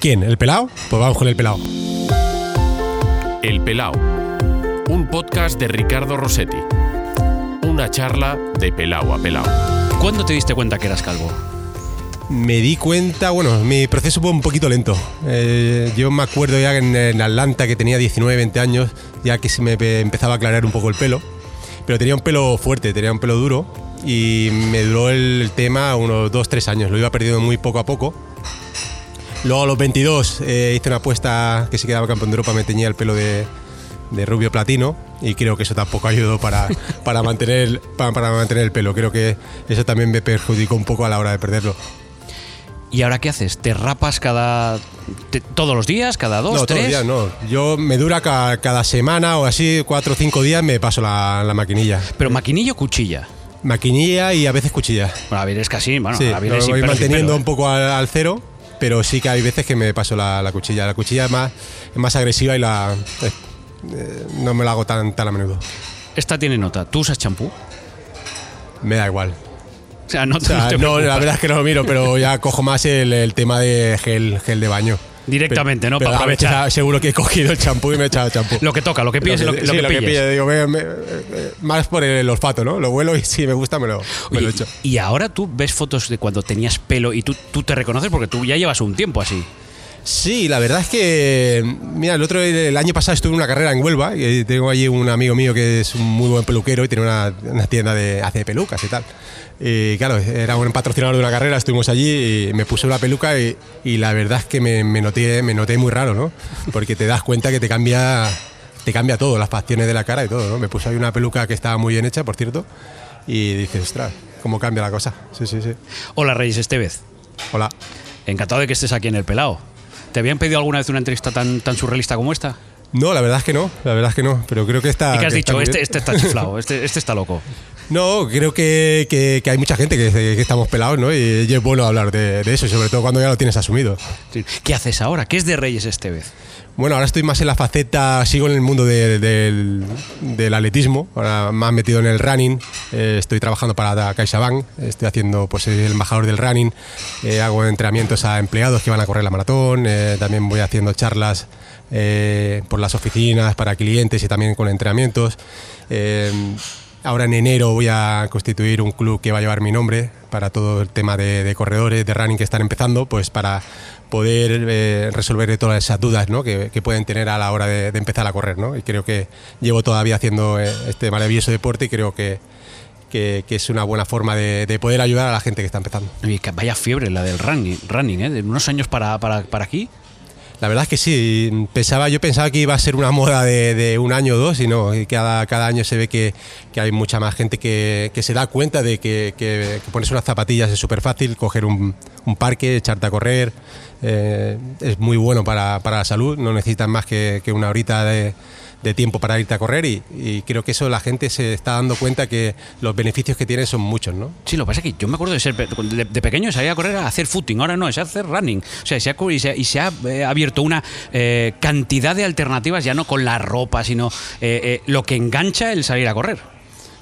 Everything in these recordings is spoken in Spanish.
¿Quién? ¿El pelao? Pues vamos con el pelao. El Pelao, un podcast de Ricardo Rossetti. Una charla de pelao a pelao. ¿Cuándo te diste cuenta que eras calvo? Me di cuenta, bueno, mi proceso fue un poquito lento. Eh, yo me acuerdo ya en, en Atlanta que tenía 19, 20 años, ya que se me pe- empezaba a aclarar un poco el pelo. Pero tenía un pelo fuerte, tenía un pelo duro y me duró el tema unos 2, 3 años. Lo iba perdiendo muy poco a poco. Luego a los 22 eh, hice una apuesta que si quedaba campeón de Europa me teñía el pelo de, de rubio platino y creo que eso tampoco ayudó para, para, mantener, el- para, para mantener el pelo. Creo que eso también me perjudicó un poco a la hora de perderlo. ¿Y ahora qué haces? ¿Te rapas cada. te- todos los días? ¿Cada dos? no, todos tres? los días no. Yo me dura ca- cada, semana o así, cuatro o cinco días me paso la, la maquinilla. ¿Pero maquinilla o cuchilla? Maquinilla y a veces cuchilla. Bueno, a ver, es casi. Bueno, sí, a ver, lo es voy manteniendo pelo, un poco al, al cero, pero sí que hay veces que me paso la, la cuchilla. La cuchilla es más, es más agresiva y la eh, no me la hago tan, tan a menudo. Esta tiene nota. ¿Tú usas champú? Me da igual. O sea, no, O sea, no te no, la verdad es que no lo miro, pero ya cojo más el, el tema de gel, gel de baño. Directamente, ¿no? Pero Para veces seguro que he cogido el champú y me he echado champú. Lo que toca, lo que pilles, lo, que- lo sí, que lo que pilles. digo, me- me- más por el olfato, ¿no? Lo huelo y si me gusta me lo, me Oye, lo echo. y y ahora tú ves fotos de cuando tenías pelo y tú, tú te reconoces porque tú ya llevas un tiempo así. Sí, la verdad es que, mira, el otro el año pasado estuve en una carrera en Huelva y tengo allí un amigo mío que es un muy buen peluquero y tiene una, una tienda de hace pelucas y tal. Y claro, era un patrocinador de una carrera, estuvimos allí y me puse una peluca y, y la verdad es que me, me noté, me noté muy raro, ¿no? Porque te das cuenta que te cambia, te cambia todo, las facciones de la cara y todo, ¿no? Me puse ahí una peluca que estaba muy bien hecha, por cierto, y dices, ostras, cómo cambia la cosa. Sí, sí, sí. Hola, Reyes Estevez. Hola. Encantado de que estés aquí en El Pelao. ¿Te habían pedido alguna vez una entrevista tan, tan surrealista como esta? No, la verdad es que no, la verdad es que no, pero creo que está... ¿Y qué has que dicho? Este, este está chiflado, este, este está loco. No, creo que, que- que hay mucha gente que, que estamos pelados, ¿no? Y, y es bueno hablar de, de eso, sobre todo cuando ya lo tienes asumido. ¿Qué haces ahora? ¿Qué es de Reyes Estevez? Bueno, ahora estoy más en la faceta, sigo en el mundo de- del, del atletismo, ahora más metido en el running, eh, estoy trabajando para CaixaBank, estoy haciendo, pues, el embajador del running, eh, hago entrenamientos a empleados que van a correr la maratón, eh, también voy haciendo charlas por las oficinas para clientes y también con entrenamientos. Ahora en enero voy a constituir un club que va a llevar mi nombre para todo el tema de, corredores, de running que están empezando, pues para poder eh, resolver todas esas dudas ¿no? que, que pueden tener a la hora de, empezar a correr. ¿no? Y creo que llevo todavía haciendo eh, este maravilloso deporte y creo que, que- es una buena forma de, de poder ayudar a la gente que está empezando. Oye, que vaya fiebre la del running, running ¿eh? De unos años para, para, para aquí. La verdad es que sí, pensaba, yo pensaba que iba a ser una moda de, un año o dos y no, cada, cada año se ve que, que hay mucha más gente que, que se da cuenta de que, que- pones unas zapatillas es súper fácil, coger un, un parque, echarte a correr, eh, es muy bueno para, para la salud, no necesitas más que una horita de, de tiempo para irte a correr y, y creo que eso la gente se está dando cuenta que los beneficios que tiene son muchos, ¿no? Sí, lo que pasa es que yo me acuerdo de ser de, de pequeño salía a correr a hacer footing, ahora no, es a hacer running. O sea, se ha, y se, y se ha eh, abierto una eh, cantidad de alternativas, ya no con la ropa, sino eh, eh, lo que engancha el salir a correr.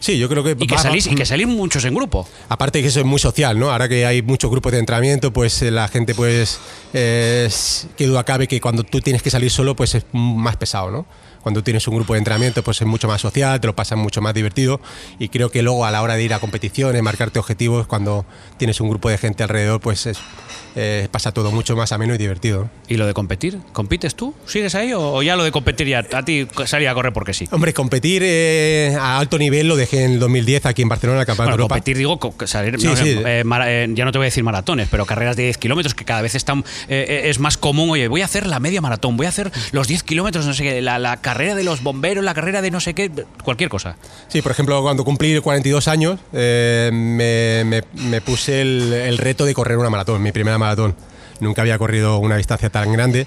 Sí, yo creo que... Y que salís, y que salís muchos en grupo. Aparte que eso es muy social, ¿no? Ahora que hay muchos grupos de entrenamiento, pues eh, la gente, pues, eh, qué duda cabe que cuando tú tienes que salir solo, pues es más pesado, ¿no? Cuando tienes un grupo de entrenamiento, pues es mucho más social, te lo pasas mucho más divertido y creo que luego a la hora de ir a competiciones, marcarte objetivos, cuando tienes un grupo de gente alrededor, pues es, eh, pasa todo mucho más ameno y divertido. ¿Y lo de competir? ¿Compites tú? ¿Sigues ahí? ¿O, o ya lo de competir ya a ti salir a correr porque sí? Hombre, competir eh, a alto nivel lo dejé en el 2010 aquí en Barcelona, el Campeonato Bueno, de Europa. competir, digo, salir, Sí, no, sí. eh, eh, ya no te voy a decir maratones, pero carreras de 10 kilómetros que cada vez están, eh, eh, es más común. Oye, voy a hacer la media maratón, voy a hacer los 10 kilómetros, no sé qué, la, la carrera de los bomberos, la carrera de no sé qué, cualquier cosa. Sí, por ejemplo, cuando cumplí 42 años, eh, me, me- me puse el, el reto de correr una maratón, mi primera maratón. Nunca había corrido una distancia tan grande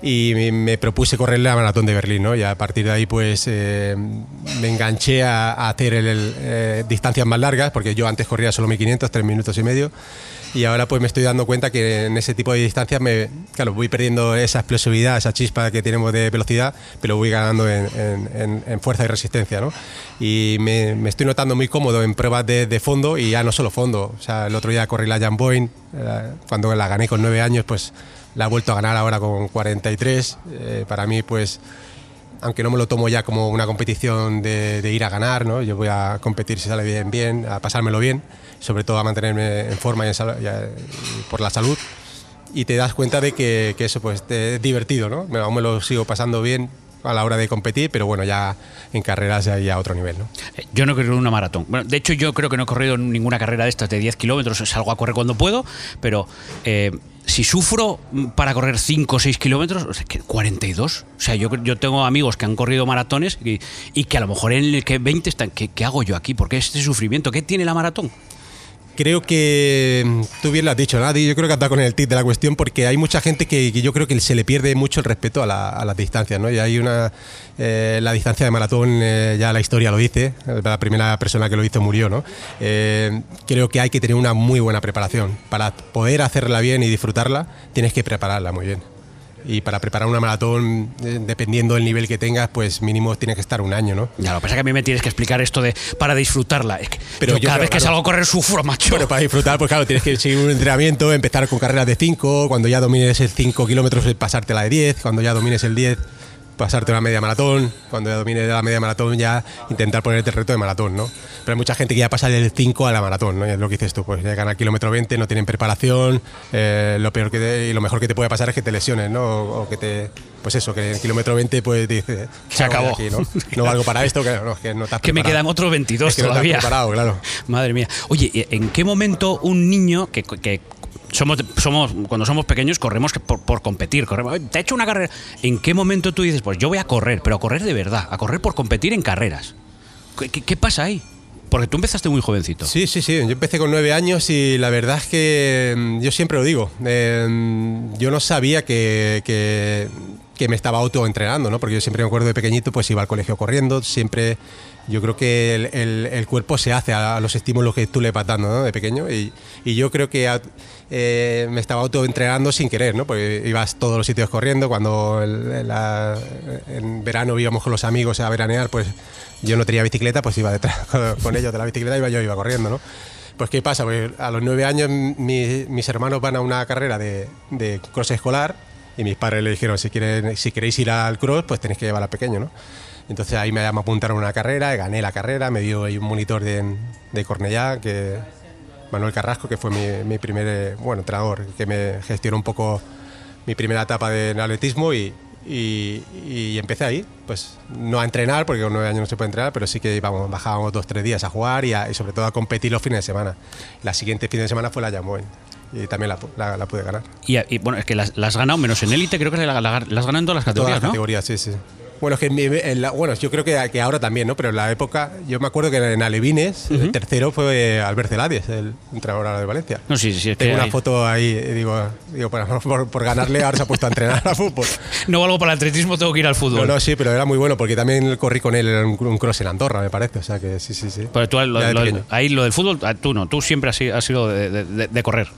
y me propuse correr la maratón de Berlín, ¿no? Y a partir de ahí, pues, eh, me enganché a, a hacer el- el, eh, distancias más largas, porque yo antes corría solo 1500, 3 minutos y medio. Y ahora pues me estoy dando cuenta que en ese tipo de distancias me, claro, voy perdiendo esa explosividad, esa chispa que tenemos de velocidad, pero voy ganando en, en- en- fuerza y resistencia, ¿no? Y me, me estoy notando muy cómodo en pruebas de, de fondo y ya no solo fondo. O sea, el otro día corrí la Jan Boyne, eh, cuando la gané con nueve años, pues la he vuelto a ganar ahora con 43. Eh, para mí, pues, aunque no me lo tomo ya como una competición de, de ir a ganar, ¿no? yo voy a competir si sale bien, bien, a pasármelo bien, sobre todo a mantenerme en forma y, por la salud. Y te das cuenta de que, eso pues es divertido, ¿no? Me- Aún me lo sigo pasando bien a la hora de competir, pero bueno, ya en carreras ya, a otro nivel, ¿no? Eh, Yo no corrido una maratón. Bueno, de hecho, yo creo que no he corrido ninguna carrera de estas de 10 kilómetros. Salgo a correr cuando puedo, pero eh, si sufro mm, para correr 5 o 6 kilómetros, o sea, que 42. O sea, yo, yo tengo amigos que han corrido maratones y, que a lo mejor en el que 20 están. ¿Qué, qué hago yo aquí? ¿Por qué este sufrimiento? ¿Qué tiene la maratón? Creo que mm, tú bien lo has dicho, Nadie. Yo creo que has dado con el tip de la cuestión porque hay mucha gente que, yo creo que se le pierde mucho el respeto a, la- a las distancias, ¿no? Y hay una. eh, la distancia de maratón, eh, ya la historia lo dice, la primera persona que lo hizo murió, ¿no? Eh, creo que hay que tener una muy buena preparación. Para poder hacerla bien y disfrutarla, tienes que prepararla muy bien. Y para preparar una maratón, eh, dependiendo del nivel que tengas, pues mínimo tienes que estar un año, ¿no? Ya, lo que pasa es que a mí me tienes que explicar esto de para disfrutarla. Es que Pero yo yo cada creo, vez que claro. salgo a correr sufro, macho. Bueno, para disfrutar, pues claro, tienes que seguir un entrenamiento, empezar con carreras de 5, cuando ya domines el 5 kilómetros, eh, pasarte la de 10, cuando ya domines el 10, pasarte una media maratón, cuando ya domines la media maratón, ya intentar ponerte el reto de maratón, ¿no? Pero hay mucha gente que ya pasa del 5 a la maratón, ¿no? Y es lo que dices tú, pues llegan al kilómetro 20, no tienen preparación, eh, lo peor que te- y lo mejor que te puede pasar es que te lesiones, ¿no? O, o que te, pues eso, que en el kilómetro 20 pues dices, ¿qué Se acabó. aquí, ¿no? no valgo para esto, que no, que no estás que me quedan otros 22 Es que no estás todavía. preparado, claro. Madre mía. Oye, ¿en qué momento un niño que, que somos, somos cuando somos pequeños corremos por, por competir, corremos, "Ay, te he hecho una carrera. ¿En qué momento tú dices, pues yo voy a correr, pero a correr de verdad, a correr por competir en carreras? ¿Qué, qué- qué pasa ahí? Porque tú empezaste muy jovencito. Sí, sí, sí. Yo empecé con nueve años y la verdad es que mm, yo siempre lo digo. eh, yo no sabía que, que- que me estaba autoentrenando, ¿no? Porque yo siempre me acuerdo de pequeñito, pues iba al colegio corriendo, siempre. Yo creo que el, el- el cuerpo se hace a, los estímulos que tú le vas dando, ¿no? De pequeño. Y, y yo creo que a- eh, me estaba autoentrenando sin querer, ¿no? Porque ibas todos los sitios corriendo. Cuando el- la- en verano íbamos con los amigos a veranear, pues yo no tenía bicicleta, pues iba detrás con, con ellos de la bicicleta, iba yo iba corriendo, ¿no? Pues ¿qué pasa? Pues a los nueve años mi- mis hermanos van a una carrera de, de cross escolar y mis padres le dijeron, si, quieren, si queréis ir al cross, pues tenéis que llevar al pequeño, ¿no? Entonces ahí me, me apuntaron a una carrera, gané la carrera, me dio ahí un monitor de, de Cornellá, que Manuel Carrasco, que fue mi, mi primer eh, bueno, entrenador, que me gestionó un poco mi primera etapa de en atletismo y, y- y empecé ahí, pues no a entrenar, porque con nueve años no se puede entrenar, pero sí que íbamos, bajábamos dos, tres días a jugar y, a- y sobre todo a competir los fines de semana. La siguiente fin de semana fue la Yamoen y también la, la- la pude ganar. Y, y, bueno, es que las, las has ganado menos en élite, creo que la, la- las has ganado en todas las Todas categorías, las ¿no? categorías, sí, sí. Bueno, es que en la- bueno, yo creo que, que ahora también, ¿no? Pero en la época, yo me acuerdo que en Alevines, el tercero fue Albert Celades, el entrenador ahora de Valencia. No, sí, sí, es que Tengo una hay- foto ahí, y digo, digo por, por- por ganarle, ahora se ha puesto a entrenar a fútbol. No valgo para el atletismo, tengo que ir al fútbol. no, sí, pero era muy bueno porque también corrí con él en un, cross en Andorra, me parece. O sea que sí, sí, sí. Pero tú, lo, lo- ahí lo del fútbol, ah, tú no, tú siempre has, sido- de- de- de correr.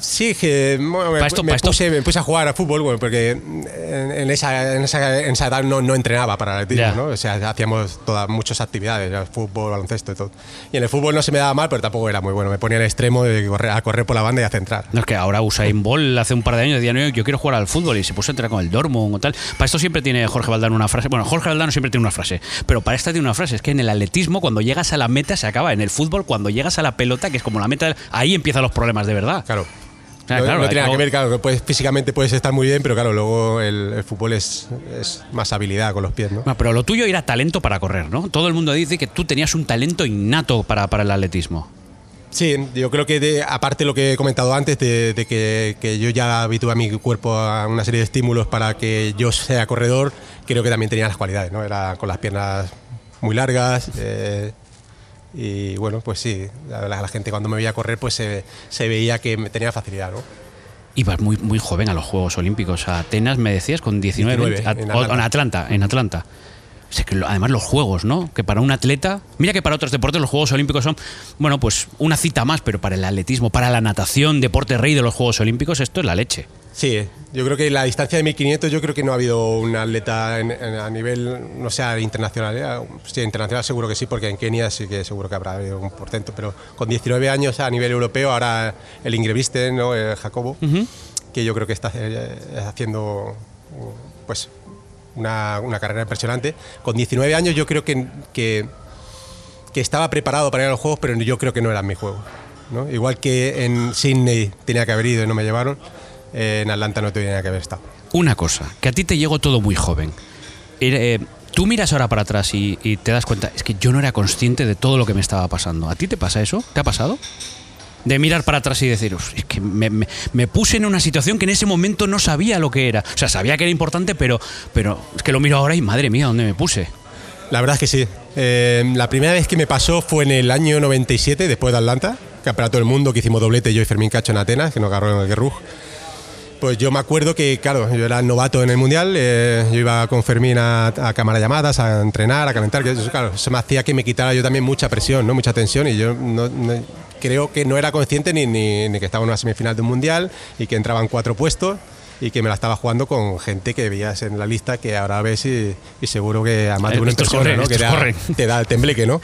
Sí, que bueno, me, esto- me puse, me puse a jugar a fútbol bueno, porque en, en esa, en, esa, en esa edad no, no entrenaba para el atletismo, Ya. ¿no? O sea, hacíamos todas, muchas actividades, fútbol, baloncesto y todo. Y en el fútbol no se me daba mal, pero tampoco era muy bueno. Me ponía al extremo de correr, a correr por la banda y a centrar. No es que ahora Usain Bolt hace un par de años decía, no, yo quiero jugar al fútbol y se puso a entrenar con el Dortmund o tal. Para esto siempre tiene Jorge Valdano una frase. Bueno, Jorge Valdano siempre tiene una frase, pero para esta tiene una frase. Es que en el atletismo, cuando llegas a la meta, se acaba. En el fútbol, cuando llegas a la pelota, que es como la meta, ahí empiezan los problemas de verdad. Claro. Sea, no, claro, no tiene nada luego- que ver, claro, que puedes- físicamente puedes estar muy bien, pero claro, luego el, el fútbol es, es más habilidad con los pies, ¿no? Bueno, pero lo tuyo era talento para correr, ¿no? Todo el mundo dice que tú tenías un talento innato para, para el atletismo. Sí, yo creo que de- aparte lo que he comentado antes, de, de que, que yo ya habitué a mi cuerpo a una serie de estímulos para que yo sea corredor, creo que también tenía las cualidades, ¿no? Era con las piernas muy largas eh, y bueno, pues sí, la, la- la gente cuando me veía correr pues se, se veía que me tenía facilidad, ¿no? Ibas muy, muy joven a los Juegos Olímpicos. A Atenas, me decías, con 19, 19, 20, en Atlanta. en Atlanta. En Atlanta. O sea, que además los Juegos, ¿no? Que para un atleta... Mira que para otros deportes los Juegos Olímpicos son, bueno, pues una cita más, pero para el atletismo, para la natación, deporte rey de los Juegos Olímpicos, esto es la leche. Sí, yo creo que la distancia de 1500 yo creo que no ha habido un atleta en- en- a nivel, no sé, internacional. ¿eh? Sí, internacional seguro que sí, porque en Kenia sí que seguro que habrá habido un portento, pero con 19 años a nivel europeo, ahora el Ingreviste, ¿no? Eh, Jacobo, que yo creo que está eh, haciendo pues una, una carrera impresionante. Con 19 años yo creo que, que, que estaba preparado para ir a los Juegos, pero yo creo que no era mi juego. ¿no? Igual que en Sydney tenía que haber ido y no me llevaron, eh, en Atlanta no tenía que haber estado. Una cosa, que a ti te llegó todo muy joven. Eh, tú miras ahora para atrás y, y te das cuenta, es que yo no era consciente de todo lo que me estaba pasando. ¿A ti te pasa eso? ¿Te ha pasado? de mirar para atrás y decir, "Uf, es que me, me- me puse en una situación que en ese momento no sabía lo que era. O sea, sabía que era importante, pero, pero es que lo miro ahora y madre mía, ¿dónde me puse? La verdad es que sí. Eh, la primera vez que me pasó fue en el año 97, después de Atlanta, Campeonato del Mundo, que hicimos doblete yo y Fermín Cacho en Atenas, que nos agarró en el Guerrug. Pues yo me acuerdo que, claro, yo era novato en el Mundial, eh, yo iba con Fermín a, a cámara llamadas, a entrenar, a calentar, que eso, claro, eso me hacía que me quitara yo también mucha presión, ¿no? mucha tensión, y yo no- no- creo que no era consciente ni, ni- ni que estaba en una semifinal de un Mundial y que entraban cuatro puestos y que me la estaba jugando con gente que veías en la lista que ahora ves y, y seguro que además de Eh, estos persona, corren, ¿no? que te da, te da el tembleque, ¿no?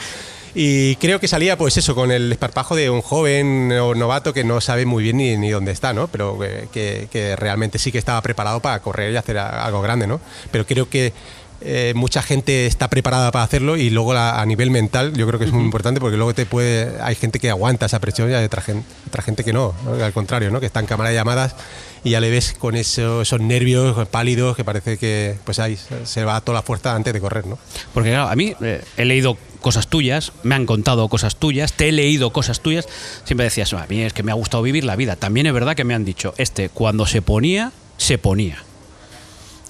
Y creo que salía, pues eso, con el esparpajo de un joven o novato que no sabe muy bien ni, ni dónde está, ¿no? Pero que, que- realmente sí que estaba preparado para correr y hacer algo grande, ¿no? Pero creo que eh, mucha gente está preparada para hacerlo y luego la- a nivel mental yo creo que es muy importante porque luego te puede hay gente que aguanta esa presión y hay otra gente, otra gente que no, ¿no? al contrario, ¿no? Que está en cámara de llamadas y ya le ves con eso- esos nervios pálidos que parece que pues ahí se va toda la fuerza antes de correr, ¿no? Porque claro, a mí eh, he leído cosas tuyas, me han contado cosas tuyas, te he leído cosas tuyas. Siempre decías, a mí es que me ha gustado vivir la vida. También es verdad que me han dicho, este, cuando se ponía, se ponía.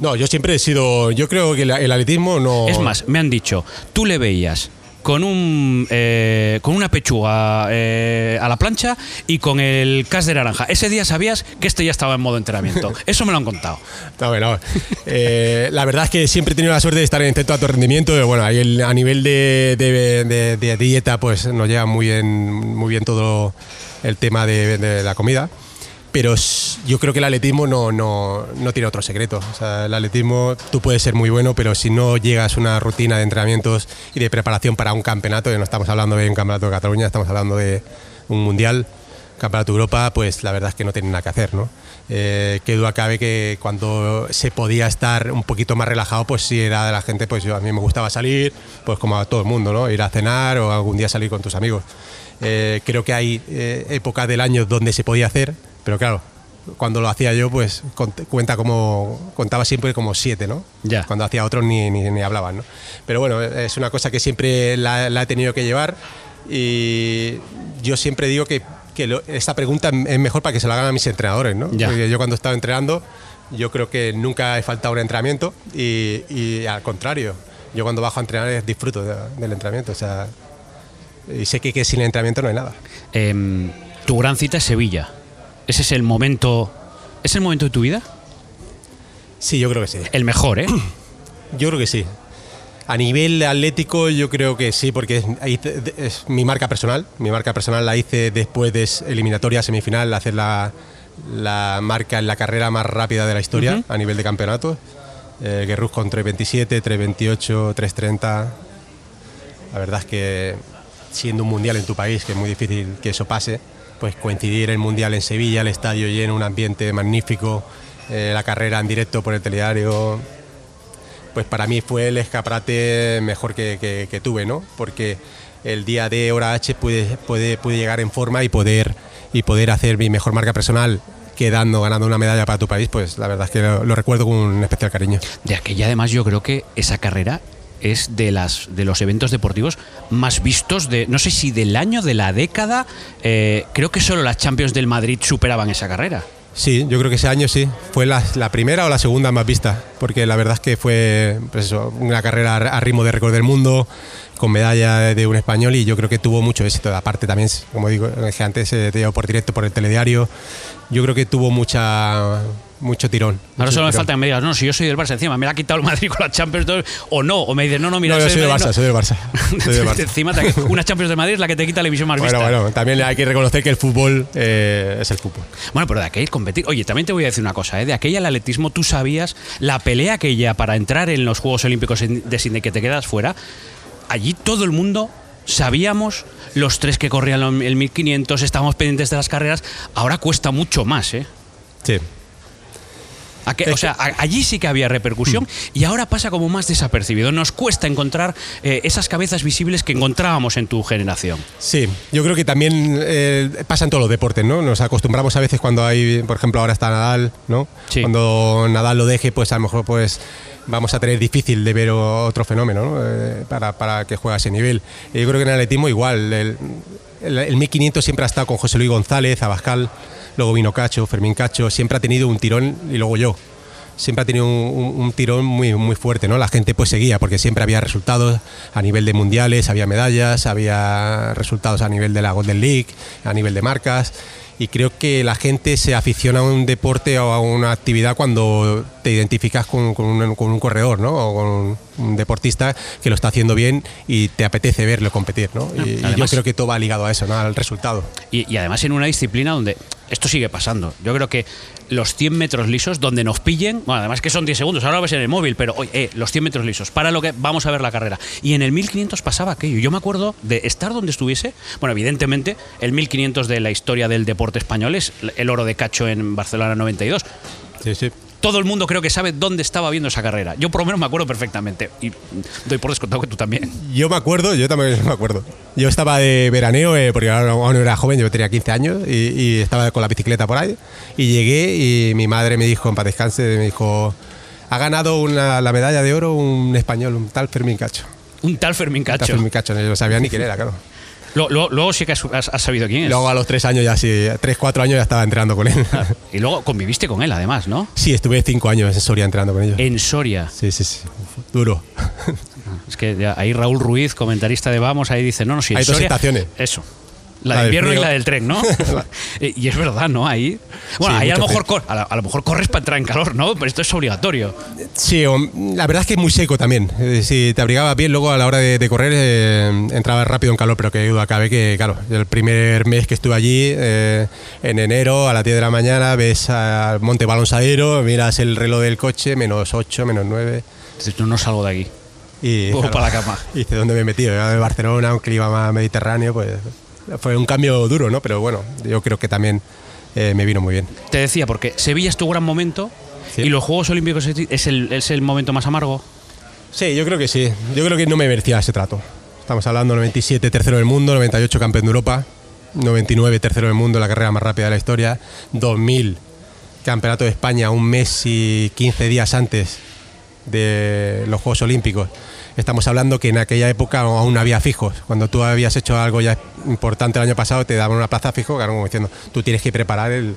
No, yo siempre he sido. Yo creo que el atletismo no. Es más, me han dicho, tú le veías con un eh, con una pechuga eh, a la plancha y con el cas de naranja. Ese día sabías que este ya estaba en modo entrenamiento. Eso me lo han contado. No, bueno, eh, la verdad es que siempre he tenido la suerte de estar en de alto rendimiento. Bueno, ahí el- a nivel de, de- de- de dieta, pues nos lleva muy bien, muy bien todo el tema de la comida. Pero yo creo que el atletismo no, no, no tiene otro secreto. O sea, el atletismo tú puedes ser muy bueno, pero si no llegas a una rutina de entrenamientos y de preparación para un campeonato, y no estamos hablando de un campeonato de Cataluña, estamos hablando de un mundial, Campeonato de Europa, pues la verdad es que no tiene nada que hacer, ¿no? Eh, qué duda cabe que cuando se podía estar un poquito más relajado, pues sí era de la gente, pues yo a mí me gustaba salir, pues como a todo el mundo, ¿no? Ir a cenar o algún día salir con tus amigos. Eh, creo que hay eh, épocas del año donde se podía hacer, pero claro, cuando lo hacía yo, pues cuenta como contaba siempre como siete, ¿no? Ya. Cuando hacía otros ni, ni, ni hablaban, ¿no? Pero bueno, es una cosa que siempre la, la he tenido que llevar y yo siempre digo que, que lo- esta pregunta es mejor para que se la hagan a mis entrenadores, ¿no? Ya. Porque yo cuando estaba entrenando, yo creo que nunca he faltado un entrenamiento y, y al contrario, yo cuando bajo a entrenar disfruto de- del entrenamiento, o sea, y sé que, que sin el entrenamiento no hay nada. Em, tu gran cita es Sevilla. Ese es el momento. ¿Es el momento de tu vida? Sí, yo creo que sí. El mejor, ¿eh? Yo creo que sí. A nivel atlético, yo creo que sí, porque es, mi marca personal. Mi marca personal la hice después de eliminatoria, semifinal, hacer la, la marca en la carrera más rápida de la historia a nivel de campeonato. Eh, Guerruz con 3.27, 3.28, 3.30. La verdad es que siendo un mundial en tu país, que es muy difícil que eso pase, pues coincidir el mundial en Sevilla, el estadio lleno, un ambiente magnífico, eh, la carrera en directo por el telediario, pues para mí fue el escaparate mejor que, que- tuve, ¿no? Porque el día de hora H pude, pude, pude llegar en forma y poder, y poder hacer mi mejor marca personal quedando, ganando una medalla para tu país, pues la verdad es que lo, lo recuerdo con un especial cariño. De aquella, además, yo creo que esa carrera es de las de los eventos deportivos más vistos de no sé si del año de la década eh, creo que solo las Champions del Madrid superaban esa carrera Sí, yo creo que ese año sí. Fue la, primera o la segunda más vista, porque la verdad es que fue pues una carrera a ritmo de récord del mundo, con medalla de un español y yo creo que tuvo mucho éxito. Aparte también, como digo, antes, se te dio por directo por el telediario. Yo creo que tuvo mucha mucho tirón. ahora mucho solo me falta que me digas no si yo soy del Barça encima me la ha quitado el Madrid con la Champions o no o me dices no no mira No, yo soy del Barça, soy del Barça. Soy del Barça. encima te- una Champions de Madrid es la que te quita la visión más Bueno, vista bueno, también hay que reconocer que el fútbol eh, es el fútbol. Bueno, pero de aquel competir. Oye, también te voy a decir una cosa, ¿eh? De aquella el atletismo, tú sabías la pelea aquella para entrar en los Juegos Olímpicos de Sydney que te quedas fuera. Allí todo el mundo sabíamos los tres que corrían el 1500, estábamos pendientes de las carreras. Ahora cuesta mucho más, ¿eh? Sí, O sea, a- allí sí que había repercusión y ahora pasa como más desapercibido. Nos cuesta encontrar eh, esas cabezas visibles que encontrábamos en tu generación. Sí, yo creo que también eh, pasa en todos los deportes, ¿no? Nos acostumbramos a veces cuando hay, por ejemplo, ahora está Nadal, ¿no? Sí. Cuando Nadal lo deje, pues a lo mejor pues vamos a tener difícil de ver otro fenómeno, ¿no? Eh, para, para que juegue a ese nivel. Yo creo que en el atletismo igual, el, el- el 1500 siempre ha estado con José Luis González, Abascal, luego vino Cacho, Fermín Cacho, siempre ha tenido un tirón y luego yo. Siempre ha tenido un, tirón muy, muy fuerte, ¿no? La gente pues seguía porque siempre había resultados a nivel de mundiales, había medallas, había resultados a nivel de la Golden League, a nivel de marcas. Y creo que la gente se aficiona a un deporte o a una actividad cuando te identificas con, con un, con un corredor, ¿no? O con un, deportista que lo está haciendo bien y te apetece verlo competir, ¿no? Y, y yo Además- creo que todo va ligado a eso, ¿no? Al resultado. Y, y además en una disciplina donde esto sigue pasando. Yo creo que los 100 metros lisos, donde nos pillen, bueno, además que son 10 segundos, ahora lo ves en el móvil, pero oye, eh, los 100 metros lisos, para lo que vamos a ver la carrera. Y en el 1500 pasaba aquello. Yo me acuerdo de estar donde estuviese. Bueno, evidentemente, el 1500 de la historia del deporte español es el oro de Cacho en Barcelona 92. Sí, sí. Todo el mundo creo que sabe dónde estaba viendo esa carrera. Yo por lo menos me acuerdo perfectamente. Y doy por descontado que tú también. Yo me acuerdo, yo también me acuerdo. Yo estaba de veraneo, eh, porque aún era joven, yo tenía 15 años y, y estaba con la bicicleta por ahí. Y llegué y mi madre me dijo, en paz descanse, me dijo, ha ganado una- la medalla de oro un español, un tal Fermín Cacho. Un tal Fermín Un tal Cacho. Fermín Cacho, no sabía ni quién era, claro. Lo- lo- luego sí que has, has- has sabido quién es. Luego a los tres años ya sí, tres, cuatro años ya estaba entrenando con él. Y luego conviviste con él, además, ¿no? Sí, estuve cinco años en Soria entrenando con ellos. En Soria. Sí, sí, sí. Duro. Es que ahí Raúl Ruiz, comentarista de Vamos, ahí dice, no, no, sí, en Hay dos Soria- estaciones. Eso. La, La de invierno y frío. la del tren, ¿no? Eh, y es verdad, ¿no? Ahí. Bueno, Sí, ahí a lo, mejor cor- a, la- a lo mejor corres para entrar en calor, ¿no? Pero esto es obligatorio. Sí, o- la verdad es que es muy seco también. Eh, Si te abrigabas bien, luego a la hora de, de correr eh, entrabas rápido en calor, pero que duda cabe que, claro, el primer mes que estuve allí, eh, en enero, a las 10 de la mañana, ves al Monte Balonsadero, miras el reloj del coche, menos 8, menos 9. Dices, No, no salgo de aquí. Y, Puedo para la cama. Y ¿dónde me he metido? Yo de Barcelona, un clima más mediterráneo, pues fue un cambio duro, ¿no? Pero bueno, yo creo que también eh, me vino muy bien. Te decía, porque Sevilla es tu gran momento Sí. y los Juegos Olímpicos es el, es el momento más amargo. Sí, yo creo que sí. Yo creo que no me merecía ese trato. Estamos hablando 97 tercero del mundo, 98 campeón de Europa, 99 tercero del mundo, la carrera más rápida de la historia, 2000 campeonato de España un mes y 15 días antes de los Juegos Olímpicos. Estamos hablando que en aquella época aún había fijos. Cuando tú habías hecho algo ya importante el año pasado, te daban una plaza fijo, claro, como diciendo, tú tienes que preparar el,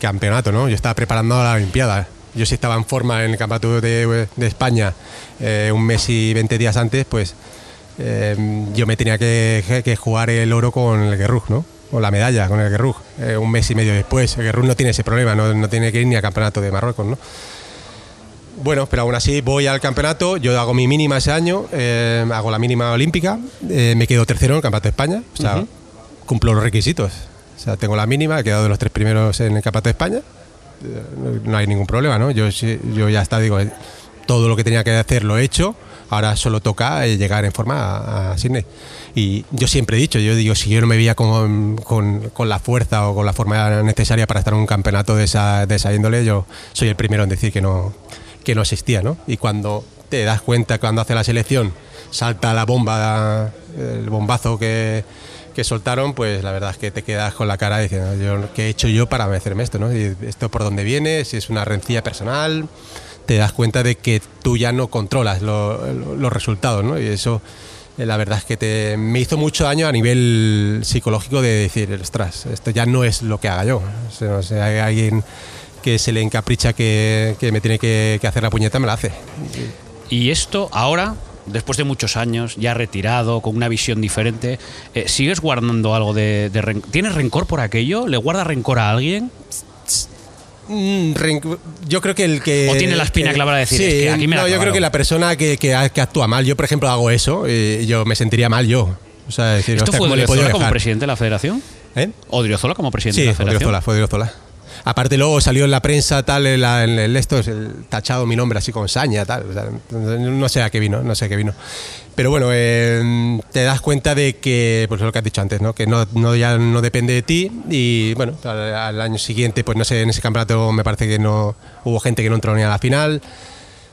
campeonato, ¿no? Yo estaba preparando a la Olimpiada. Yo si estaba en forma en el campeonato de, España eh, un mes y 20 días antes, pues eh, yo me tenía que, jugar el oro con el Guerrug, ¿no? O la medalla con el Guerrug, eh, un mes y medio después. El Guerrug no tiene ese problema, no, no tiene que ir ni al campeonato de Marruecos, ¿no? Bueno, pero aún así voy al campeonato, yo hago mi mínima ese año, eh, hago la mínima olímpica, eh, me quedo tercero en el campeonato de España, o sea, cumplo los requisitos. O sea, tengo la mínima, he quedado de los tres primeros en el campeonato de España, eh, no, hay ningún problema, ¿no? Yo, yo ya está, digo, eh, todo lo que tenía que hacer lo he hecho, ahora solo toca llegar en forma a, a Sydney. Y yo siempre he dicho, yo digo, si yo no me veía con, con- con la fuerza o con la forma necesaria para estar en un campeonato de esa, de esa índole, yo soy el primero en decir que no, que no existía, ¿no? Y cuando te das cuenta, cuando hace la selección, salta la bomba, el bombazo que, que soltaron, pues la verdad es que te quedas con la cara diciendo, yo, ¿qué he hecho yo para merecerme esto, ¿no? Y esto por dónde viene, si es una rencilla personal, te das cuenta de que tú ya no controlas lo- lo- los resultados, ¿no? Y eso, eh, la verdad es que te, me hizo mucho daño a nivel psicológico de decir, ostras, esto ya no es lo que haga yo. O sea, hay alguien que se le encapricha que, que me tiene que, que hacer la puñeta, me la hace. Y esto ahora, después de muchos años, ya retirado, con una visión diferente, eh, ¿sigues guardando algo de, de ren- ¿Tienes rencor por aquello? ¿Le guardas rencor a alguien? Mm, Yo creo que el que. O tiene la espina que- clavada de decir, sí, "Es que aquí me la No, yo clavaron". creo que la persona que, que, que actúa mal, yo por ejemplo hago eso y yo me sentiría mal yo. O sea, decir, ¿Esto hostia, fue ¿cómo le he podido Odriozola como presidente de la federación? ¿Eh? ¿Odriozola como presidente Sí, de la federación? Odriozola, fue Odriozola. Aparte luego salió en la prensa tal, en, la- en el esto, el tachado mi nombre así con saña, tal. no sé a qué vino, no sé a qué vino. Pero bueno, eh, te das cuenta de que, pues lo que has dicho antes, ¿no? Que no, ya no depende de ti y bueno, al, año siguiente, pues no sé, en ese campeonato me parece que no hubo gente que no entró ni a la final.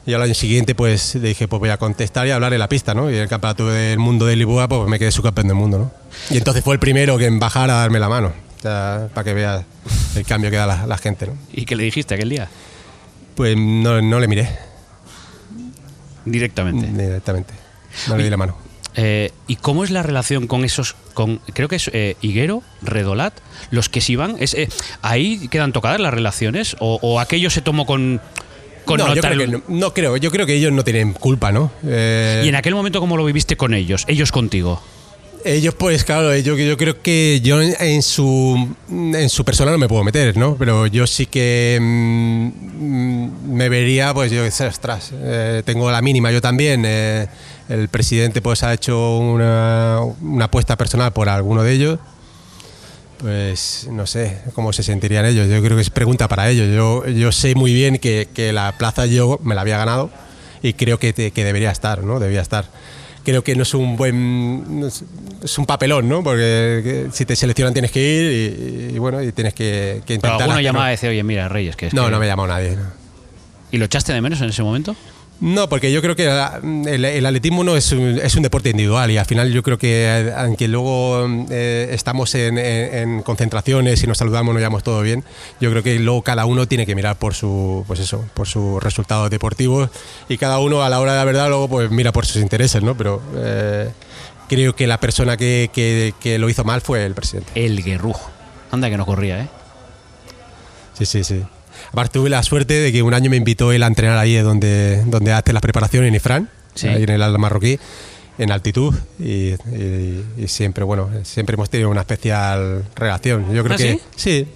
Y al año siguiente, pues le dije, pues voy a contestar y hablar en la pista, ¿no? Y el campeonato del mundo de Lisboa, pues me quedé subcampeón del mundo, ¿no? Y entonces fue el primero que en bajar a darme la mano, para que veas el cambio que da la, la gente, ¿no? ¿Y qué le dijiste aquel día? Pues no, no le miré Directamente. directamente, no le di la mano. Eh, ¿Y cómo es la relación con esos, con creo que es eh, Higuero, Redolat, los que sí van? Es, eh, ¿Ahí quedan tocadas las relaciones? ¿O, o aquello se tomó con, con no, yo creo que no, no creo, yo creo que ellos no tienen culpa, ¿no? Eh, ¿Y en aquel momento cómo lo viviste con ellos? Ellos contigo. Ellos, pues claro, yo, yo creo que yo en, su en su persona no me puedo meter, ¿no? Pero yo sí que mm, mm, me vería, pues yo ostras, eh, tengo la mínima yo también. eh, el presidente pues ha hecho una, una apuesta personal por alguno de ellos. Pues no sé cómo se sentirían ellos. Yo creo que es pregunta para ellos. Yo, yo sé muy bien que, que la plaza yo me la había ganado y creo que, que debería estar, ¿no? Debía estar. Creo que no es un buen. no es, es un papelón, ¿no? Porque que si te seleccionan tienes que ir y, y bueno, y tienes que, que Pero intentar. alguno hacerlo. llamaba y decía, oye, mira, Reyes, que es No, que-". no me llamado nadie. no. ¿Y lo echaste de menos en ese momento? No, porque yo creo que la- el, el atletismo no es un, es un deporte individual y al final yo creo que eh, aunque luego eh, estamos en, en- en concentraciones y nos saludamos, nos llevamos todo bien, yo creo que luego cada uno tiene que mirar por su, pues eso, por sus resultados deportivos y cada uno a la hora de la verdad luego pues mira por sus intereses, ¿no? Pero eh, creo que la persona que, que- que lo hizo mal fue el presidente. El guerrujo. Anda que no corría, ¿eh? Sí, sí, sí. Aparte tuve la suerte de que un año me invitó él a entrenar ahí donde, donde hace las preparaciones en Ifrán, Sí. ahí en el Alto Marroquí, en altitud. Y, y- y siempre, bueno, siempre hemos tenido una especial relación. Yo creo ¿Ah, que sí? sí,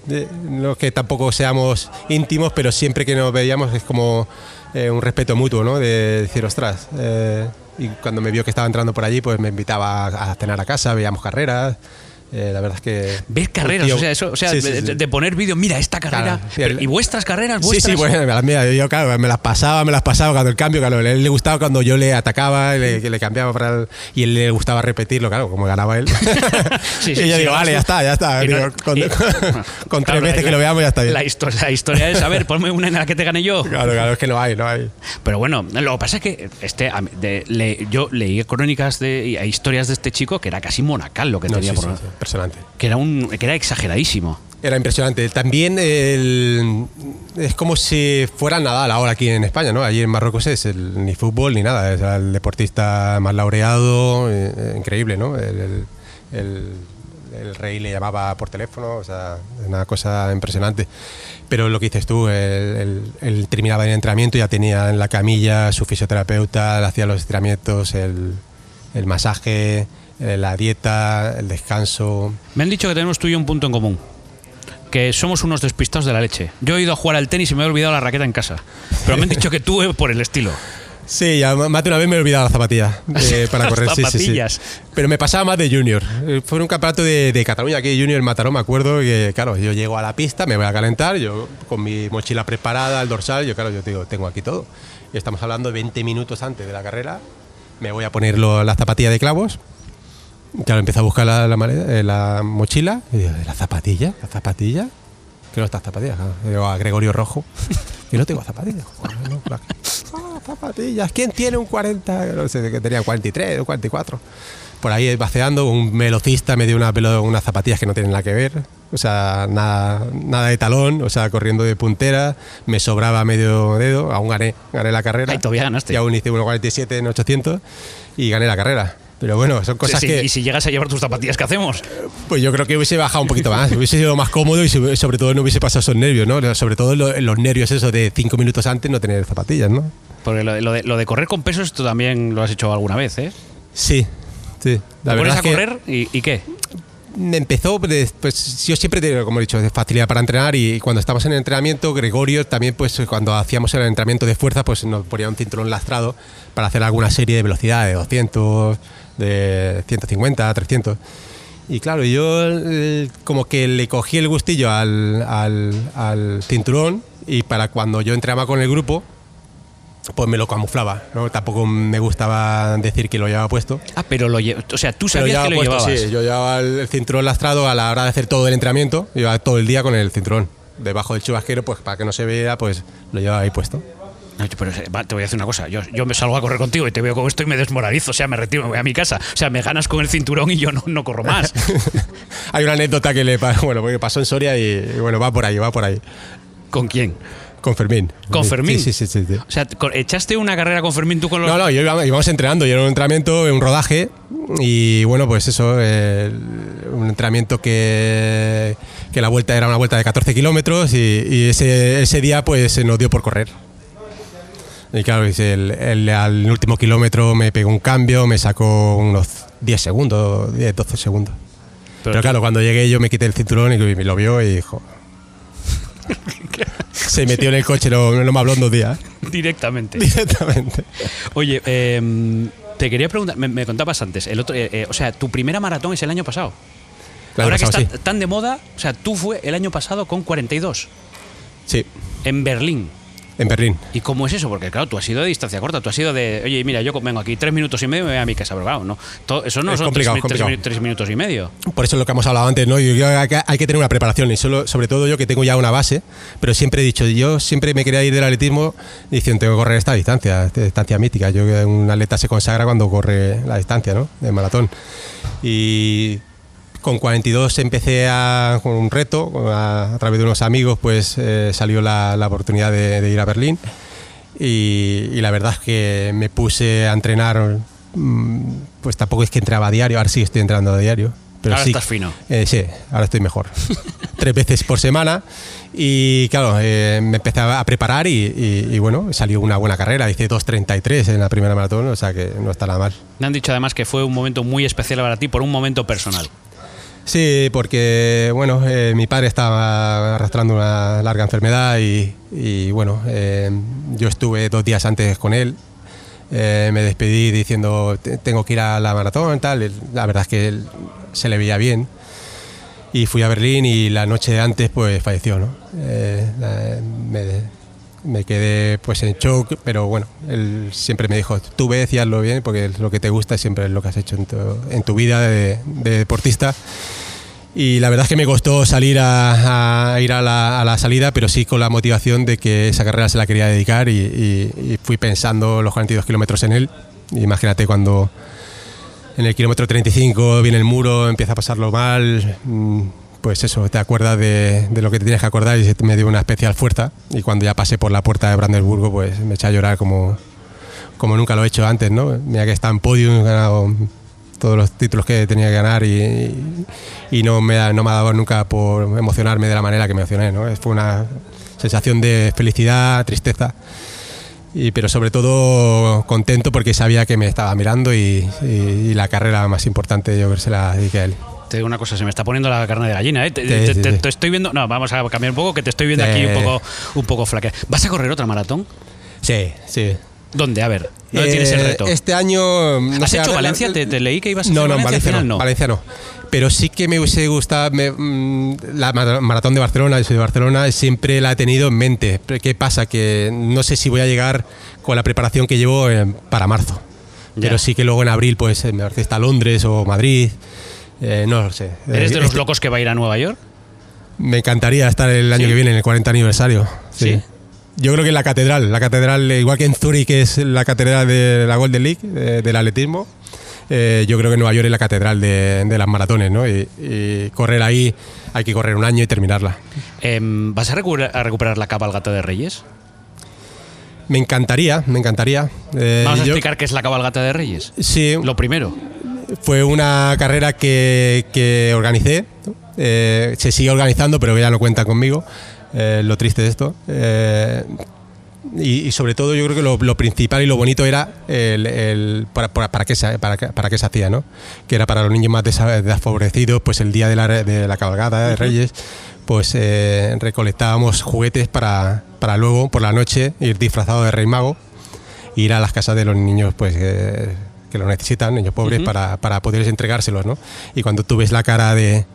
no es que tampoco seamos íntimos, pero siempre que nos veíamos es como eh, un respeto mutuo, ¿no? De decir, ostras. eh, y cuando me vio que estaba entrando por allí, pues me invitaba a, a cenar a casa, veíamos carreras. Eh, la verdad es que. Ver carreras, Tío, o sea, eso, o sea sí, sí, de, sí. poner vídeo, mira esta carrera. Claro, sí, pero- el- ¿Y vuestras carreras? Sí, ¿Vuestras? sí, bueno, me las, mira, yo claro, me las pasaba, me las pasaba cuando el cambio, claro, a él le gustaba cuando yo le atacaba, le, que le cambiaba para el- y él le gustaba repetirlo, claro, como ganaba él. Sí, sí, y yo sí, digo, vale, sí. ya está, ya está. No- Digo, con, y- con tres veces la- que lo veamos ya está bien. La historia, la historia es, a ver, ponme una en la que te gane yo. Claro, claro, es que no hay, no hay. Pero bueno, lo que pasa es que este, de- le- yo leí crónicas de y historias de este chico que era casi monacal lo que No, tenía sí, por sí, sí, impresionante. que era un que era exageradísimo. Era impresionante. También el- es como si fuera Nadal ahora aquí en España, ¿no? Allí en Marruecos es el- ni fútbol ni nada. Es el deportista más laureado, eh, increíble, ¿no? El, el- el- rey le llamaba por teléfono, o sea, una cosa impresionante. Pero lo que dices tú, él, terminaba el entrenamiento, ya tenía en la camilla su fisioterapeuta, le hacía los estiramientos, el, el masaje, la dieta, el descanso. Me han dicho que tenemos tú y yo un punto en común. Que somos unos despistados de la leche. Yo he ido a jugar al tenis y me he olvidado la raqueta en casa. Pero me han dicho que tú eh, por el estilo. Sí, ya más de una vez me he olvidado las zapatillas eh, para correr. sí, sí, sí. Pero me pasaba más de junior. Eh, Fue un campeonato de, de Cataluña, aquí junior en Mataró, me acuerdo que, claro, yo llego a la pista, me voy a calentar, yo con mi mochila preparada, el dorsal, yo, claro, yo digo, tengo aquí todo. Y estamos hablando de 20 minutos antes de la carrera, me voy a poner las zapatillas de clavos. Claro, empiezo a buscar la, la, maleta- eh, la mochila y digo, ¿la zapatilla? ¿La zapatilla? Que no estas zapatillas. Claro. Digo a Gregorio Rojo. Y no tengo zapatillas. Joder, no, Ah, zapatillas. ¿Quién tiene un 40? No sé, que tenía 43 o 44. Por ahí vaceando, un velocista me dio una unas zapatillas que no tienen nada que ver. O sea, nada, nada de talón, o sea, corriendo de puntera. Me sobraba medio dedo, aún gané, gané la carrera. Ay, todavía ganaste. Y aún hice 1.47 en 800 y gané la carrera. Pero bueno, son cosas Sí, que... Y si llegas a llevar tus zapatillas, ¿qué hacemos? Pues yo creo que hubiese bajado un poquito más, hubiese sido más cómodo y sobre todo no hubiese pasado esos nervios, ¿no? Sobre todo lo- los nervios eso de cinco minutos antes no tener zapatillas, ¿no? Porque lo de, lo de- lo de correr con pesos, tú también lo has hecho alguna vez, ¿eh? Sí, sí. La Te pones a que correr y, ¿y qué? Empezó, pues, yo siempre, tengo, como he dicho, facilidad para entrenar y cuando estábamos en el entrenamiento, Gregorio también, pues cuando hacíamos el entrenamiento de fuerza, pues nos ponía un cinturón lastrado para hacer alguna serie de velocidad de 200, de 150, 300. Y claro, yo eh, como que le cogí el gustillo al, al, al cinturón y para cuando yo entraba con el grupo, pues me lo camuflaba, ¿no? Tampoco me gustaba decir que lo llevaba puesto. Ah, pero lo lle- O sea, tú sabías llevaba que lo puesto, llevabas. sí, yo llevaba el cinturón lastrado a la hora de hacer todo el entrenamiento, llevaba todo el día con el cinturón. Debajo del chubasquero, pues para que no se vea, pues lo llevaba ahí puesto. No, pero eh, te voy a decir una cosa. Yo, yo me salgo a correr contigo y te veo con esto y me desmoralizo. O sea, me retiro, me voy a mi casa. O sea, me ganas con el cinturón y yo no, no corro más. Hay una anécdota que le bueno, pasó en Soria y bueno, va por ahí, va por ahí. ¿Con quién? Con Fermín. ¿Con Fermín? Sí, sí, sí. sí. O sea, ¿echaste una carrera con Fermín tú con los.? No, no, yo iba- íbamos entrenando, yo era un entrenamiento, un rodaje y bueno, pues eso, eh, un entrenamiento que, que la vuelta era una vuelta de 14 kilómetros y, y ese, ese día pues se nos dio por correr. Y claro, el, el- al último kilómetro me pegó un cambio, me sacó unos 10 segundos, 10, 12 segundos. Pero, claro, cuando llegué yo me quité el cinturón y me lo vio y dijo... se metió en el coche, no, no me habló en dos días. Directamente. Directamente. Oye, eh, te quería preguntar, me, me contabas antes, el otro, eh, eh, o sea, tu primera maratón es el año pasado. El año Ahora que está tan de moda, o sea, tú fue el año pasado con 42 Sí, sí, en Berlín. En Berlín. ¿Y cómo es eso? Porque claro, tú has sido de distancia corta, tú has sido de, oye, mira, yo vengo aquí tres minutos y medio y me voy a mi casa, pero claro, no, todo- eso no Es son complicado, tres, minutos y medio. Por eso es lo que hemos hablado antes, ¿no? Yo creo que hay que tener una preparación y solo, sobre todo yo que tengo ya una base, pero siempre he dicho, yo siempre me quería ir del atletismo diciendo, tengo que correr esta distancia, esta distancia mítica. Yo que un atleta se consagra cuando corre la distancia, ¿no? De maratón. Y con 42 empecé a, con un reto, a, a través de unos amigos, pues eh, salió la, la oportunidad de, de ir a Berlín. Y, y la verdad es que me puse a entrenar, mm, pues tampoco es que entraba a diario, ahora sí estoy entrenando a diario. Pero Ahora sí, estás fino. eh, sí, ahora estoy mejor. Tres veces por semana. Y claro, eh, me empecé a preparar y, y- y bueno, salió una buena carrera. Hice 2.33 en la primera maratón, o sea que no está nada mal. Me han dicho además que fue un momento muy especial para ti por un momento personal. Sí, porque bueno, eh, mi padre estaba arrastrando una larga enfermedad y, bueno, eh, yo estuve dos días antes con él. Eh, me despedí diciendo "Te- tengo que ir a la maratón tal. La verdad es que él se le veía bien y fui a Berlín y la noche antes pues falleció, ¿no? Me quedé pues en shock, pero bueno, él siempre me dijo, tú ves y hazlo bien porque lo que te gusta siempre es lo que has hecho en tu, vida de, de deportista. Y la verdad es que me costó salir a, ir a la, salida, pero sí con la motivación de que esa carrera se la quería dedicar y, y- y fui pensando los 42 kilómetros en él. Imagínate cuando en el kilómetro 35 viene el muro, empieza a pasarlo mal, mm, pues eso, te acuerdas de, lo que te tienes que acordar y me dio una especial fuerza. Y cuando ya pasé por la puerta de Brandenburgo, pues me eché a llorar como, como nunca lo he hecho antes, ¿no? Mira que está en podium, he ganado todos los títulos que tenía que ganar y, no, me, no me ha dado nunca por emocionarme de la manera que me emocioné, ¿no? Fue una sensación de felicidad, tristeza, y, pero sobre todo contento porque sabía que me estaba mirando y, la carrera más importante yo creo que se la a él. Te digo una cosa, se me está poniendo la carne de gallina, ¿eh? Te, Sí, te- te- te estoy viendo. No, vamos a cambiar un poco, que te estoy viendo aquí un poco, un poco flaquea. ¿Vas a correr otra maratón? Sí, sí. ¿Dónde? A ver, ¿dónde tienes el Eh, reto? Este año... no ¿Has sé, hecho Valencia? ¿Te, te leí que ibas a No, hacer no, en Valencia, Valencia al no, Valencia no. Pero sí que me hubiese gustado me- mm, la mara- maratón de Barcelona, yo soy de Barcelona, siempre la he tenido en mente. ¿Qué pasa? Que no sé si voy a llegar con la preparación que llevo eh, para marzo. Ya. Pero sí que luego en abril, pues eh, me parece está Londres o Madrid. Eh, no lo sé. ¿Eres Eh, de los este- locos que va a ir a Nueva York? Me encantaría estar el año Sí. que viene, en el 40 aniversario. Sí. Yo creo que en la catedral, la catedral, eh, igual que en Zurich, que es la catedral de la Golden League, eh, del atletismo, eh, yo creo que Nueva York es la catedral de, de las maratones, ¿no? Y, y correr ahí, hay que correr un año y terminarla. Em, ¿Vas a recuperar, a recuperar la cabalgata de Reyes? Me encantaría, me encantaría. Eh, Vamos a yo- explicar qué es la cabalgata de Reyes. Sí, Lo primero. Fue una carrera que, que organicé. eh, se sigue organizando, pero ya no cuenta conmigo. eh, lo triste de esto. Eh, y, y sobre todo yo creo que lo, lo principal y lo bonito era el, el- para, para, para qué se, para, qué- para qué se hacía, ¿no? Que era para los niños más desfavorecidos, pues el día de la, de la cabalgata de Reyes, pues eh, recolectábamos juguetes para, para luego, por la noche, ir disfrazado de Rey Mago ir a las casas de los niños pues que lo necesitan, niños pobres, para, para poder entregárselos, ¿no? Y cuando tú ves la cara de,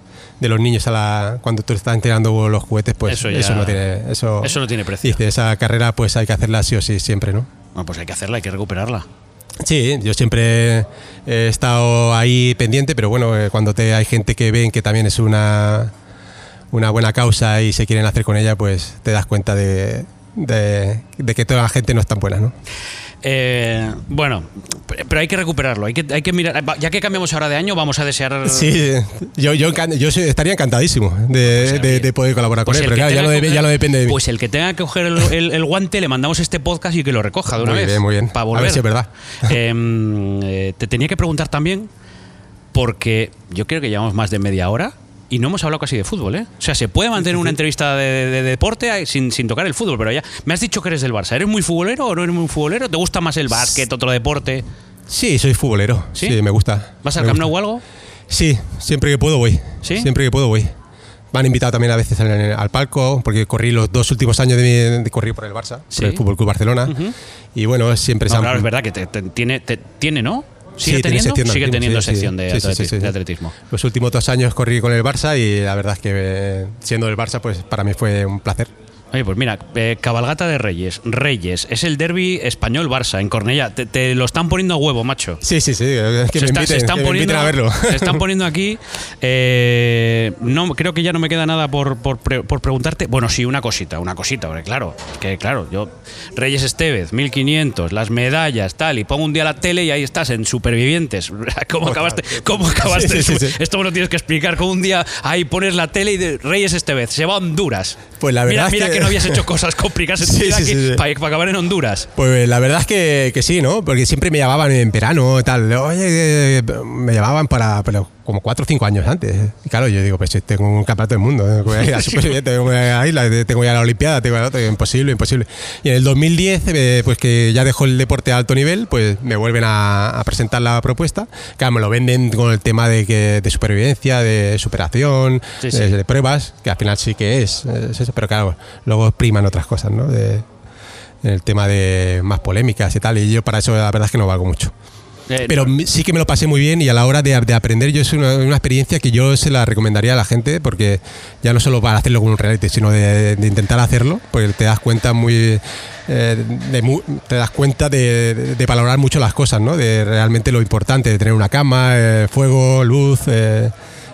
de los niños a la, cuando tú estás entregando los juguetes, pues Eso eso, ya- no tiene eso, eso no tiene precio. Dice, esa carrera pues hay que hacerla sí o sí siempre, ¿no? Bueno, pues hay que hacerla, hay que recuperarla. Sí, yo siempre he estado ahí pendiente, pero bueno, eh, cuando te, hay gente que ven que también es una, una buena causa y se quieren hacer con ella, pues te das cuenta de, de- de que toda la gente no es tan buena, ¿no? Eh, bueno, pero hay que recuperarlo. Hay que, hay que mirar. Ya que cambiamos ahora de año, vamos a desear. Sí, yo, yo, yo estaría encantadísimo de, Pues, de- de poder colaborar Pues con él, pero claro, ya coger- ya no depende de mí. Pues el que tenga que coger el, el- el guante, le mandamos este podcast y que lo recoja de una Muy vez. bien, muy bien. Para A volver. ver si es verdad. Em, eh, te tenía que preguntar también, porque yo creo que llevamos más de media hora y no hemos hablado casi de fútbol, ¿eh? O sea, se puede mantener una entrevista de, de- de deporte sin, sin tocar el fútbol, pero ya. Me has dicho que eres del Barça. ¿Eres muy futbolero o no eres muy futbolero? ¿Te gusta más el básquet, otro deporte? Sí, soy futbolero. ¿Sí? ¿Sí? me gusta. ¿Vas al Camp. Nou o algo? Sí, siempre que puedo voy. ¿Sí? Siempre que puedo voy. Me han invitado también a veces al, al palco, porque corrí los dos últimos años de mi de corrí por el Barça, Sí. por el Fútbol Club Barcelona. Y bueno, siempre se No, han- claro, es verdad que te- te- tiene, te- tiene, ¿no? ¿Sigue Sí, teniendo? sección de Sigue atletismo, teniendo sí, sección de, Sí, sí, sí, atleti- sí. de atletismo. Los últimos dos años corrí con el Barça y la verdad es que eh, siendo del Barça, pues para mí fue un placer. Oye, pues mira, eh, cabalgata de Reyes. Reyes, es el derby español-Barça en Cornellá. Te, te lo están poniendo a huevo, macho. Sí, sí, sí, es que se, me está- inviten, se están que poniendo, inviten a verlo. se están poniendo aquí. eh, no, creo que ya no me queda nada por, por por preguntarte. Bueno, sí, una cosita, una cosita, porque claro, que claro, yo. Reyes Estevez, 1500, las medallas, tal, y pongo un día la tele y ahí estás en Supervivientes. ¿Cómo acabaste? ¿Cómo acabaste? Sí, sí, sí. Esto me lo tienes que explicar. Como un día ahí pones la tele y de Reyes Estevez, se va a Honduras. Pues la mira, verdad es que... que- no habías hecho cosas complicadas en tu Sí, vida sí, sí. Para, para acabar en Honduras. Pues la verdad es que, que sí, ¿no? Porque siempre me llamaban en verano, tal. Oye, eh, me llamaban para, como cuatro o cinco años antes. Y claro, yo digo, pues si tengo un campeonato del mundo, ¿eh? Voy a ir a Superviviente, tengo a Isla, tengo ya la Olimpiada, tengo la otra, imposible, imposible. Y en el 2010, eh, pues que ya dejó el deporte a alto nivel, pues me vuelven a, a presentar la propuesta. Claro, me lo venden con el tema de, que, de supervivencia, de superación, Sí, sí. De, de pruebas, que al final sí que es, es eso, pero claro, luego priman otras cosas, ¿no? De, el tema de más polémicas y tal, y yo para eso la verdad es que no valgo mucho. Eh, Pero sí que me lo pasé muy bien y a la hora de, de aprender yo es una, una experiencia que yo se la recomendaría a la gente porque ya no solo para hacerlo con un reality, sino de, de intentar hacerlo, porque te das cuenta muy... eh, de te das cuenta de, de- de valorar mucho las cosas, ¿no? De realmente lo importante, de tener una cama, eh, fuego, luz, eh,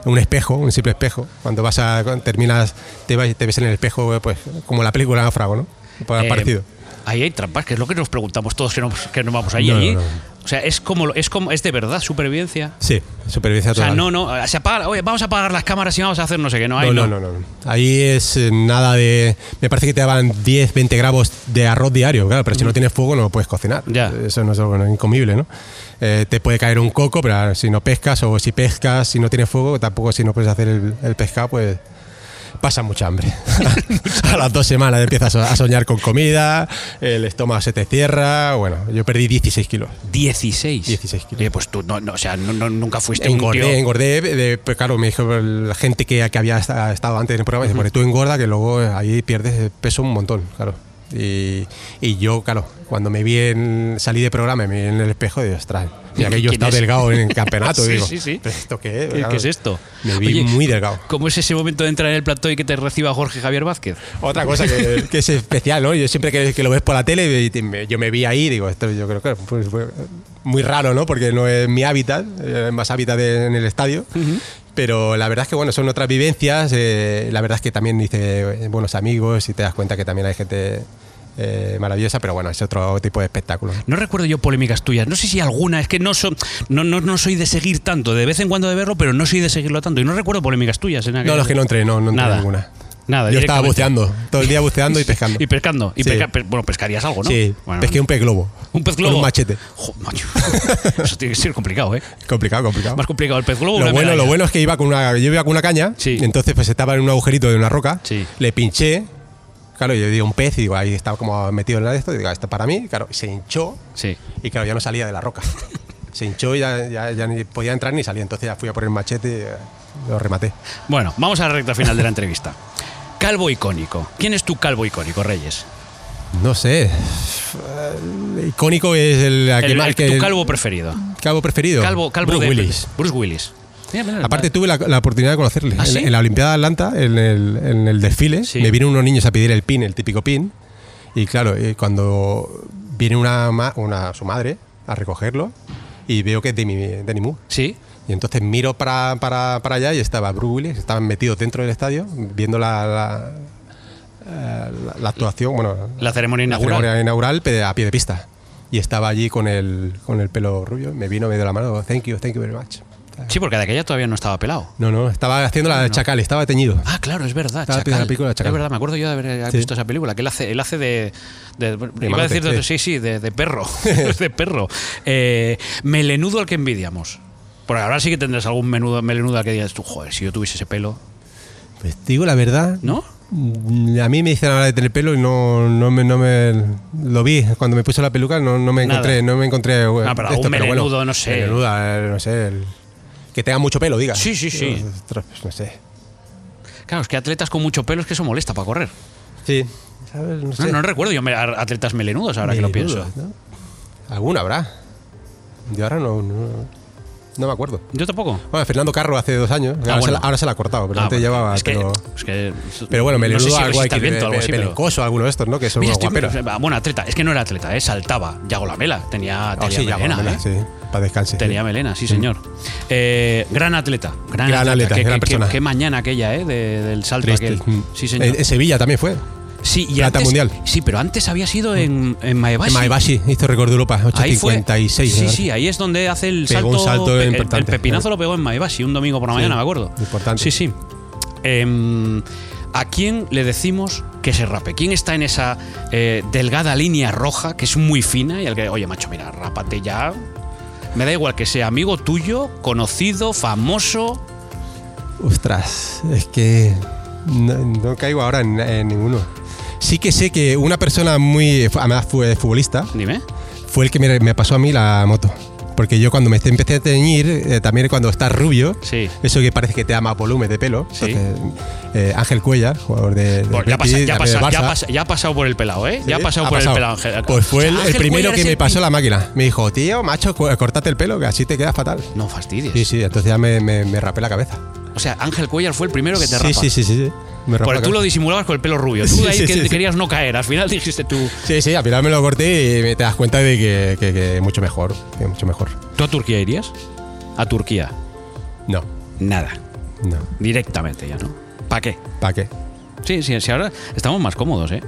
un espejo, un simple espejo. Cuando vas a cuando terminas, te, vas, te ves en el espejo, pues como la película Náufrago, ¿no? Pues Eh, parecido. Ahí hay trampas, que es lo que nos preguntamos todos que no, que no vamos. No, allí. no, no. O sea, es como, es como, es de verdad supervivencia. Sí, supervivencia O sea, total. no, no, se apaga, oye, vamos a apagar las cámaras y vamos a hacer no sé qué, no hay. no, no, no, no. Ahí es eh, nada de. Me parece que te daban 10, 20 gramos de arroz diario, claro, pero si no tienes fuego no lo puedes cocinar. Ya. Eso no es algo no, incomible, ¿no? Eh, te puede caer un coco, pero ah, si no pescas o si pescas, si no tienes fuego, tampoco si no puedes hacer el, el pescado, pues pasa mucha hambre. a las dos semanas empiezas a soñar con comida, el estómago se te cierra. Bueno, yo perdí 16 kilos. 16. 16 kilos. Pues tú, no, no, o sea, no- no- nunca fuiste un Engordé, tío. engordé, de- pues claro, me dijo la gente que, que había esta- estado antes en el programa, dice, "Porque tú engorda que luego ahí pierdes peso un montón, claro. Y, y yo, claro, cuando me vi en, salí de programa y me vi en el espejo, digo, ostras, he ¿Quién estado es? delgado en el campeonato, Sí, digo, sí, sí. ¿pero esto qué es? ¿Qué, qué es esto? Me vi Oye, muy delgado. ¿Cómo es ese momento de entrar en el plató y que te reciba Jorge Javier Vázquez? Otra cosa que, que es especial, ¿no? Yo siempre que, que lo ves por la tele, y te- me- yo me vi ahí, digo, esto yo creo que pues, fue muy raro, ¿no? Porque no es mi hábitat, es más hábitat de- en el estadio. Pero la verdad es que, bueno, son otras vivencias. eh, la verdad es que también hice eh, buenos amigos y te das cuenta que también hay gente eh, maravillosa, pero bueno, es otro tipo de espectáculo. No recuerdo yo polémicas tuyas. No sé si alguna, es que no, so- no, no, no soy de seguir tanto, de vez en cuando de verlo, pero no soy de seguirlo tanto. Y no recuerdo polémicas tuyas. En aquel- No, es que no entré, no, no entré Nada. ninguna. Nada, Yo estaba buceando, todo el día buceando y pescando. Y pescando. Y Sí. pesca- pe- bueno, pescarías algo, ¿no? Sí, Bueno, pesqué un pez globo. un pez con globo. un machete. Jo, macho. Eso tiene que ser complicado, ¿eh? Complicado, complicado. Más complicado el pez globo. Lo bueno, lo bueno es que iba con una, yo iba con una caña, Sí. entonces pues estaba en un agujerito de una roca, Sí. le pinché, claro, yo digo un pez, y digo, ahí estaba como metido en la de esto, y digo, esto para mí, claro, y se hinchó, Sí. y claro, ya no salía de la roca. se hinchó y ya, ya, ya ni podía entrar ni salir, entonces ya fui a por el machete y eh, lo rematé. Bueno, vamos a la recta final de la entrevista. Calvo icónico. ¿Quién es tu calvo icónico, Reyes? No sé, el icónico es el, aquel El- el- que, tu calvo preferido. Calvo preferido. Calvo, calvo Bruce de- Willis. Bruce Willis. Mira, mira, Aparte tuve la, la oportunidad de conocerle. ¿Ah, en, sí? en la Olimpiada de Atlanta, en el, en el desfile, Sí. me vienen unos niños a pedir el pin, el típico pin. Y claro, eh, cuando viene una, su madre a recogerlo y veo que es de mi, de Moore. Sí. Y entonces miro para, para, para allá y estaba Bruce Willis, estaban metidos dentro del estadio viendo la, la, eh, la- la actuación, bueno, La ceremonia la inaugural. ceremonia inaugural pe- a pie de pista. Y estaba allí con el, con el pelo rubio, me vino, me dio la mano, thank you, thank you very much. Sí, porque de aquella todavía no estaba pelado. No, no, estaba haciendo la de Chacal, estaba teñido. Ah, claro, es verdad. Estaba Chacal. la película de Chacal. Es verdad, me acuerdo yo de haber Sí. visto esa película, que él hace, él hace de, de- iba a decir de, sí. sí, de, de perro, de perro. Eh, melenudo al que envidiamos. Porque ahora sí que tendrás algún menudo, melenudo al que digas tú, joder, si yo tuviese ese pelo, Pues te digo la verdad, ¿no? mm, a mí me dicen ahora de tener pelo y no, no, me, no me lo vi cuando me puse la peluca no, no me Nada. encontré no me encontré eh, Ah, pero esto, melenudo, no sé. melenuda, eh, no sé el- que tenga mucho pelo diga Sí, sí, sí. Ostras, pues no sé Claro, es que atletas con mucho pelo es que eso molesta para correr. sí ¿sabes? no No, sé no recuerdo yo atletas melenudos ahora que lo pienso. ¿no? alguna habrá yo ahora no, no no me acuerdo Yo tampoco. bueno Fernando Carro hace dos años ahora, Ah, bueno. se, la, ahora se la ha cortado pero Ah, antes bueno, llevaba es que, es que- pero bueno no melenudo sé si algo hay que el viento o algo así, pero- pelencoso alguno de estos no que son Mira, estoy- bueno, atleta, es que no era atleta, ¿eh? saltaba. Yago Lamela, tenía, tenía sí, ya, melena, ¿eh? sí, para descanse. Tenía sí. melena, sí, señor. Eh, gran atleta. Gran, Gran atleta, Qué, gran persona. qué mañana aquella, ¿eh? de- del salto aquel. Sí, señor. En Sevilla también fue. Sí, y plata antes- mundial. Sí, pero antes había sido en, en Maebashi. En Maebashi hizo récord de Europa, Ahí fue. 8.56. Sí, sí, ahí es donde hace el Pegó salto. un salto el, pepinazo lo pegó en Maebashi un domingo por la Sí, mañana, me acuerdo. importante. Sí, sí. Em, ¿A quién le decimos que se rape? ¿Quién está en esa eh, delgada línea roja que es muy fina y al que, oye, macho, mira, rápate ya? Me da igual que sea amigo tuyo, conocido, famoso. Ostras, es que no, no caigo ahora en, en ninguno. Sí que sé que una persona muy, además fue futbolista, Dime. fue el que me, me pasó a mí la moto. Porque yo cuando me empecé a teñir, eh, también cuando estás rubio, Sí. eso que parece que te da más volumen de pelo. Sí. entonces, eh, Ángel Cuellar, jugador de, del Pues ya, Betis, pasa- ya, pasa- ya pasa- ya ha pasado por el pelado, ¿eh? Ya ha Sí, pasado ha por pasado. el pelado, Ángel. Pues fue O sea, el, el Ángel primero Cuellar que me pasó la máquina. Me dijo, tío, macho, córtate el pelo, que así te queda fatal. No fastidies. Sí, sí, entonces ya me, me, me rapé la cabeza. O sea, Ángel Cuellar fue el primero que te sí, rapa. sí, sí, sí, sí. Porque tú lo disimulabas con el pelo rubio. Tú Sí, ahí sí, que sí, sí. querías no caer. Al final dijiste tú. Sí, sí, al final me lo corté y me te das cuenta de que, que, que mucho mejor. Que mucho mejor. ¿Tú a Turquía irías? A Turquía. No, Nada. no. Directamente ya, ¿no? ¿Para qué? ¿Para qué? Sí, sí, sí, ahora estamos más cómodos, ¿eh?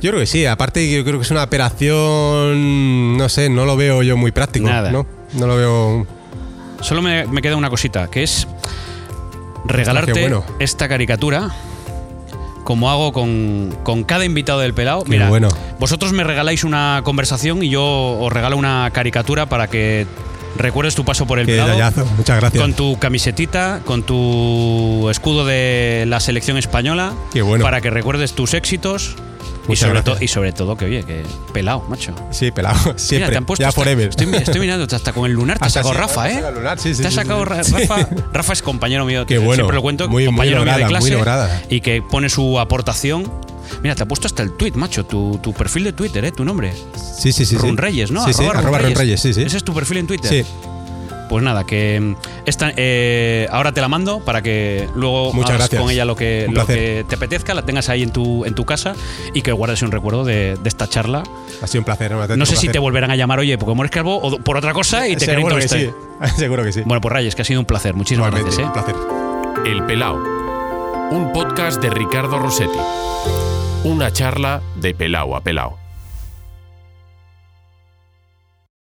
Yo creo que sí, aparte yo creo que es una operación, no sé, no lo veo yo muy práctico. Nada. No, no lo veo... Solo me, me queda una cosita, que es regalarte bueno. esta caricatura, como hago con, con cada invitado del pelado. Mira, bueno. vosotros me regaláis una conversación y yo os regalo una caricatura para que recuerdes tu paso por el Qué pelado. detallazo, muchas gracias. Con tu camisetita, con tu escudo de la selección española, Qué bueno. para que recuerdes tus éxitos y sobre, y sobre todo que oye, que pelado, macho. Sí, pelado, Mira, te han puesto ya hasta- forever. Estoy, estoy mirando hasta con el lunar te Hasta sacado Rafa, ¿eh? el lunar, sí, sí, te sí, sacado. Rafa. Rafa es compañero mío, Qué bueno, siempre lo cuento, muy- muy compañero mío de lograda, muy clase lograda. y que pone su aportación. Mira, te ha puesto hasta el tweet, macho, tu, tu perfil de Twitter, ¿eh? Tu nombre. Sí, sí, sí. sí. Run Reyes, ¿no? Sí, sí, Arroba arroba Reyes, sí, sí. Ese es tu perfil en Twitter. Sí, Pues nada, que mm, esta, eh, ahora te la mando para que luego Muchas hagas gracias. con ella lo que, lo te apetezca, la tengas ahí en tu, en tu casa y que guardes un recuerdo de, de esta charla. ha sido un placer. No sé si te volverán a llamar, oye, porque mueres calvo o por otra cosa y te queréis Seguro que sí, seguro que sí. Bueno, pues Rayes, que ha sido un placer. Muchísimas Igualmente, gracias. ¿eh? un placer. El Pelao. Un podcast de Ricardo Rossetti. Una charla de pelao a pelao.